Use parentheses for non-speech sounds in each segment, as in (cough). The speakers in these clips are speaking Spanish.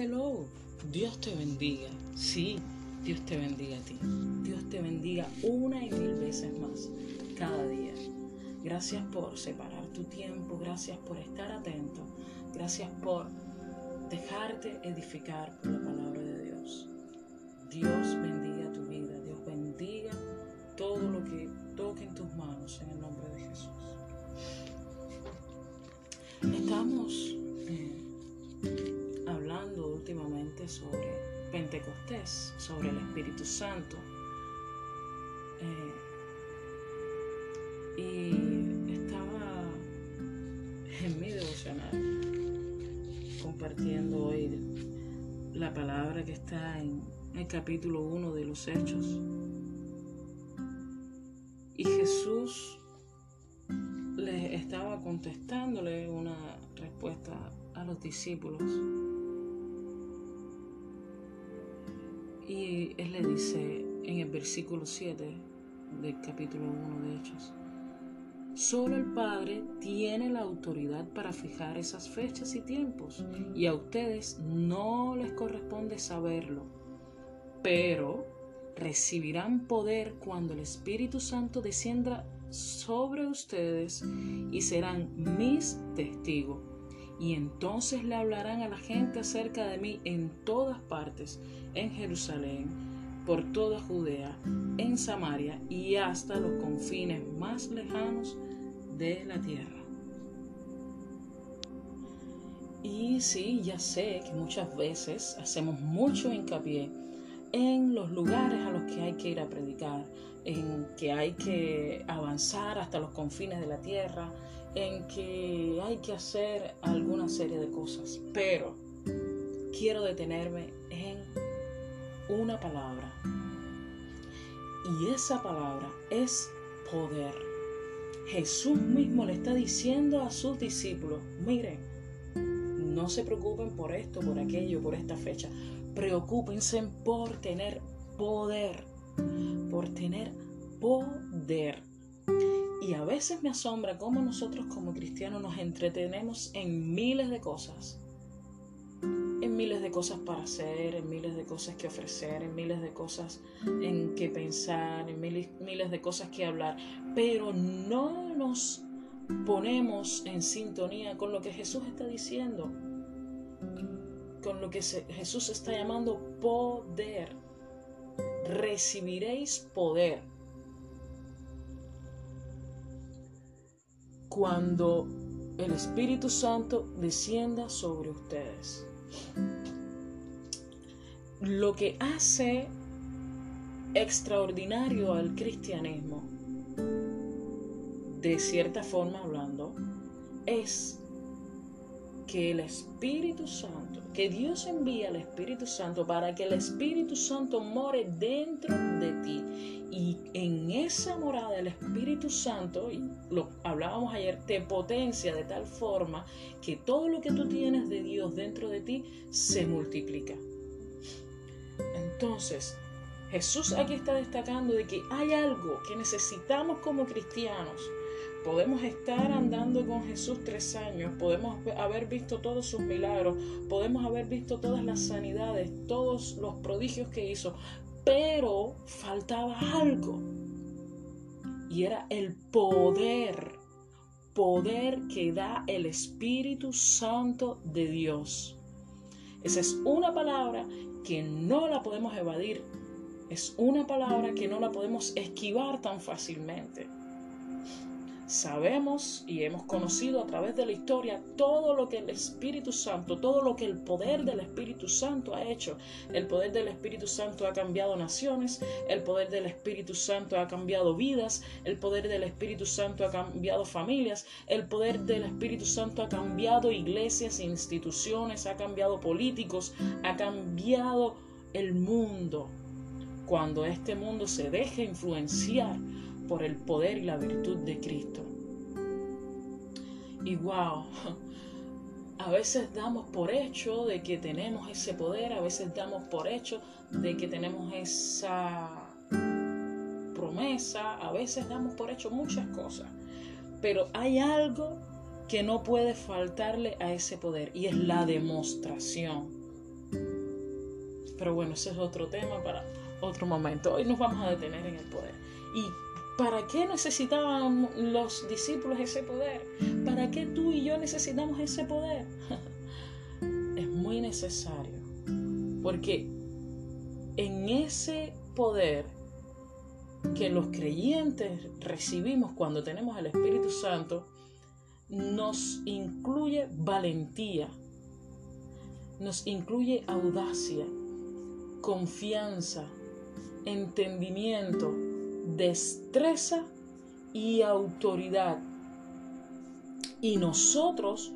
Hello, Dios te bendiga. Sí, Dios te bendiga a ti. Dios te bendiga una y mil veces más cada día. Gracias por separar tu tiempo, gracias por estar atento, gracias por dejarte edificar por la palabra de Dios. Dios sobre Pentecostés, sobre el Espíritu Santo. Eh, y estaba en mi devocional compartiendo hoy la palabra que está en el capítulo 1 de los Hechos. Y Jesús le estaba contestándole una respuesta a los discípulos Y él le dice en el versículo 7 del capítulo 1 de Hechos, Solo el Padre tiene la autoridad para fijar esas fechas y tiempos, y a ustedes no les corresponde saberlo, pero recibirán poder cuando el Espíritu Santo descienda sobre ustedes y serán mis testigos. Y entonces le hablarán a la gente acerca de mí en todas partes, en Jerusalén, por toda Judea, en Samaria y hasta los confines más lejanos de la tierra. Y sí, ya sé que muchas veces hacemos mucho hincapié en los lugares a los que hay que ir a predicar, en que hay que avanzar hasta los confines de la tierra, en que hay que hacer alguna serie de cosas. Pero quiero detenerme en una palabra. Y esa palabra es poder. Jesús mismo le está diciendo a sus discípulos, miren, no se preocupen por esto, por aquello, por esta fecha. Preocúpense por tener poder, por tener poder. Y a veces me asombra cómo nosotros como cristianos nos entretenemos en miles de cosas en miles de cosas para hacer, en miles de cosas que ofrecer, en miles de cosas en que pensar, en miles, miles de cosas que hablar, pero no nos ponemos en sintonía con lo que Jesús está diciendo, con lo que Jesús está llamando poder. Recibiréis poder cuando el Espíritu Santo descienda sobre ustedes. Lo que hace extraordinario al cristianismo, de cierta forma hablando, es que el Espíritu Santo, que Dios envía al Espíritu Santo para que el Espíritu Santo more dentro de ti. Y en esa morada del Espíritu Santo, y lo hablábamos ayer, te potencia de tal forma que todo lo que tú tienes de Dios dentro de ti se multiplica. Entonces, Jesús aquí está destacando de que hay algo que necesitamos como cristianos Podemos estar andando con Jesús tres años, podemos haber visto todos sus milagros, podemos haber visto todas las sanidades, todos los prodigios que hizo, pero faltaba algo. Y era el poder, poder que da el Espíritu Santo de Dios. Esa es una palabra que no la podemos evadir, es una palabra que no la podemos esquivar tan fácilmente. Sabemos y hemos conocido a través de la historia todo lo que el Espíritu Santo, todo lo que el poder del Espíritu Santo ha hecho. El poder del Espíritu Santo ha cambiado naciones, el poder del Espíritu Santo ha cambiado vidas, el poder del Espíritu Santo ha cambiado familias, el poder del Espíritu Santo ha cambiado iglesias, instituciones, ha cambiado políticos, ha cambiado el mundo. Cuando este mundo se deja influenciar por el poder y la virtud de Cristo. Y wow, a veces damos por hecho de que tenemos ese poder, a veces damos por hecho de que tenemos esa promesa, a veces damos por hecho muchas cosas, pero hay algo que no puede faltarle a ese poder y es la demostración. Pero bueno, ese es otro tema para otro momento. Hoy nos vamos a detener en el poder. ¿Y para qué necesitaban los discípulos ese poder? ¿Para qué tú y yo necesitamos ese poder? (laughs) es muy necesario. Porque en ese poder que los creyentes recibimos cuando tenemos el Espíritu Santo, nos incluye valentía, nos incluye audacia, confianza, entendimiento, destreza y autoridad. Y nosotros,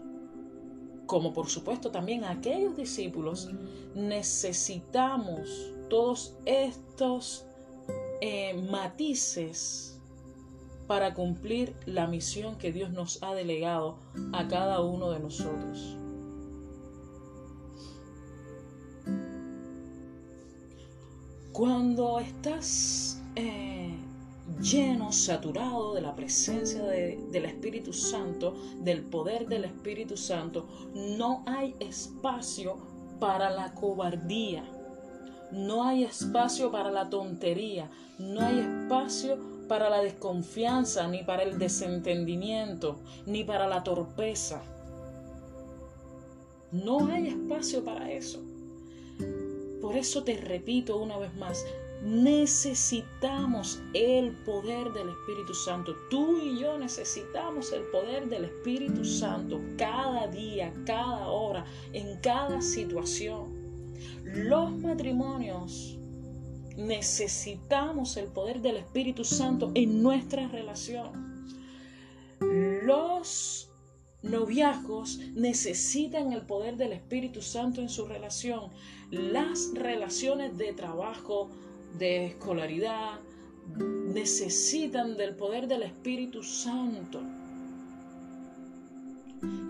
como por supuesto también aquellos discípulos, necesitamos todos estos eh, matices para cumplir la misión que Dios nos ha delegado a cada uno de nosotros. Cuando estás eh, lleno, saturado de la presencia del Espíritu Santo, del poder del Espíritu Santo, no hay espacio para la cobardía, no hay espacio para la tontería, no hay espacio para la desconfianza, ni para el desentendimiento, ni para la torpeza. No hay espacio para eso. Por eso te repito una vez más, necesitamos el poder del Espíritu Santo. Tú y yo necesitamos el poder del Espíritu Santo cada día, cada hora, en cada situación. Los matrimonios necesitamos el poder del Espíritu Santo en nuestra relación. Los noviazgos necesitan el poder del Espíritu Santo en su relación. Las relaciones de trabajo, de escolaridad, necesitan del poder del Espíritu Santo.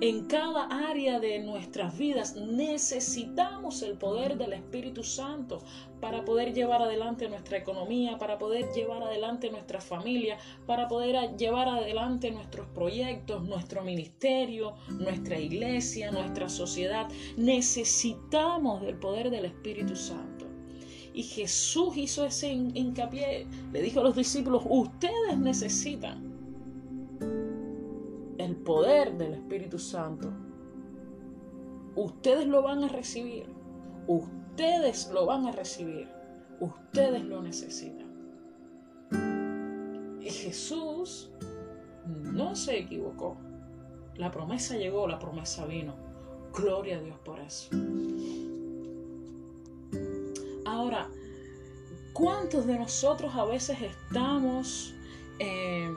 En cada área de nuestras vidas necesitamos el poder del Espíritu Santo para poder llevar adelante nuestra economía, para poder llevar adelante nuestra familia, para poder llevar adelante nuestros proyectos, nuestro ministerio, nuestra iglesia, nuestra sociedad. Necesitamos del poder del Espíritu Santo. Y Jesús hizo ese hincapié, le dijo a los discípulos, ustedes necesitan el poder del Espíritu Santo. Ustedes lo van a recibir. Ustedes lo van a recibir. Ustedes lo necesitan. Y Jesús no se equivocó. La promesa llegó, la promesa vino. Gloria a Dios por eso. Ahora, ¿cuántos de nosotros a veces estamos... Eh,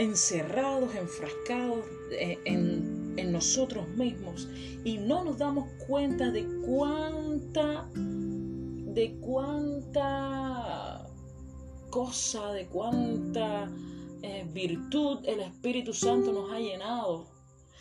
encerrados, enfrascados eh, en, nosotros mismos y no nos damos cuenta de cuánta, de cuánta cosa, de cuánta eh, virtud el Espíritu Santo nos ha llenado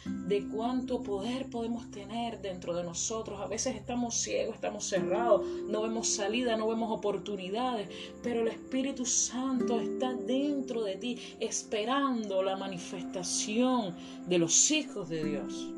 de cuánto poder podemos tener dentro de nosotros. A veces estamos ciegos, estamos cerrados, no vemos salida, no vemos oportunidades, pero el Espíritu Santo está dentro de ti esperando la manifestación de los hijos de Dios.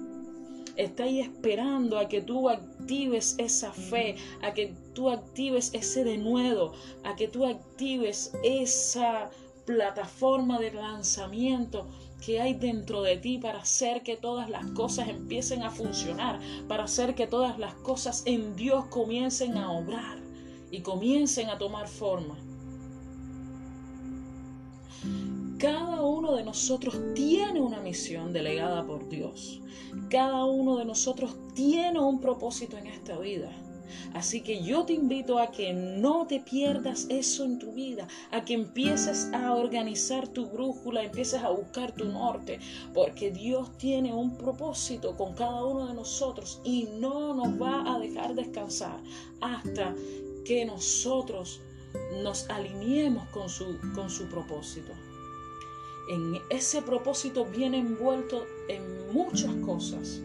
Está ahí esperando a que tú actives esa fe, a que tú actives ese denuedo, a que tú actives esa plataforma de lanzamiento que hay dentro de ti para hacer que todas las cosas empiecen a funcionar, para hacer que todas las cosas en Dios comiencen a obrar y comiencen a tomar forma. Cada uno de nosotros tiene una misión delegada por Dios. Cada uno de nosotros tiene un propósito en esta vida. Así que yo te invito a que no te pierdas eso en tu vida, a que empieces a organizar tu brújula, empieces a buscar tu norte, porque Dios tiene un propósito con cada uno de nosotros y no nos va a dejar descansar hasta que nosotros nos alineemos con su, con su propósito. En ese propósito viene envuelto en muchas cosas,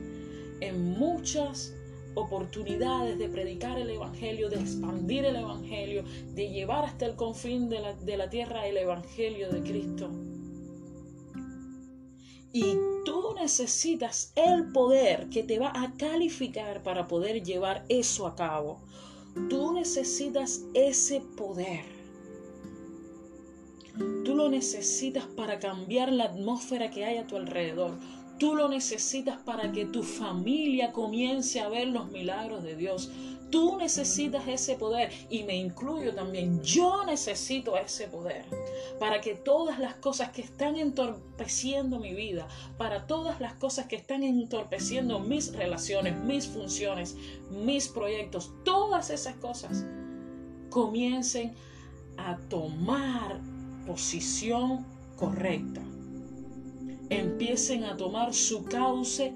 en muchas oportunidades de predicar el Evangelio, de expandir el Evangelio, de llevar hasta el confín de la, de la tierra el Evangelio de Cristo. Y tú necesitas el poder que te va a calificar para poder llevar eso a cabo. Tú necesitas ese poder. Tú lo necesitas para cambiar la atmósfera que hay a tu alrededor. Tú lo necesitas para que tu familia comience a ver los milagros de Dios. Tú necesitas ese poder y me incluyo también. Yo necesito ese poder para que todas las cosas que están entorpeciendo mi vida, para todas las cosas que están entorpeciendo mis relaciones, mis funciones, mis proyectos, todas esas cosas comiencen a tomar posición correcta. Empiecen a tomar su cauce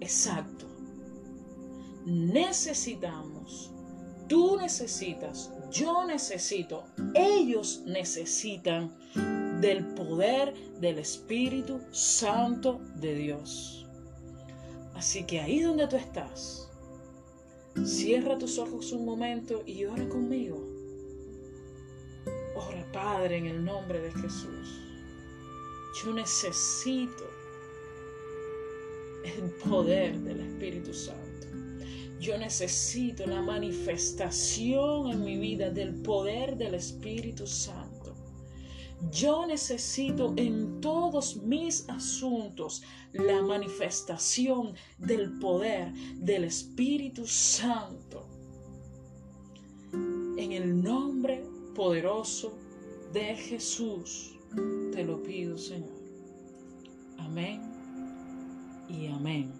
exacto. Necesitamos, tú necesitas, yo necesito, ellos necesitan del poder del Espíritu Santo de Dios. Así que ahí donde tú estás, cierra tus ojos un momento y ora conmigo. Ora, Padre, en el nombre de Jesús. Yo necesito el poder del Espíritu Santo. Yo necesito la manifestación en mi vida del poder del Espíritu Santo. Yo necesito en todos mis asuntos la manifestación del poder del Espíritu Santo. En el nombre poderoso de Jesús te lo pido, Señor. Amén y amén.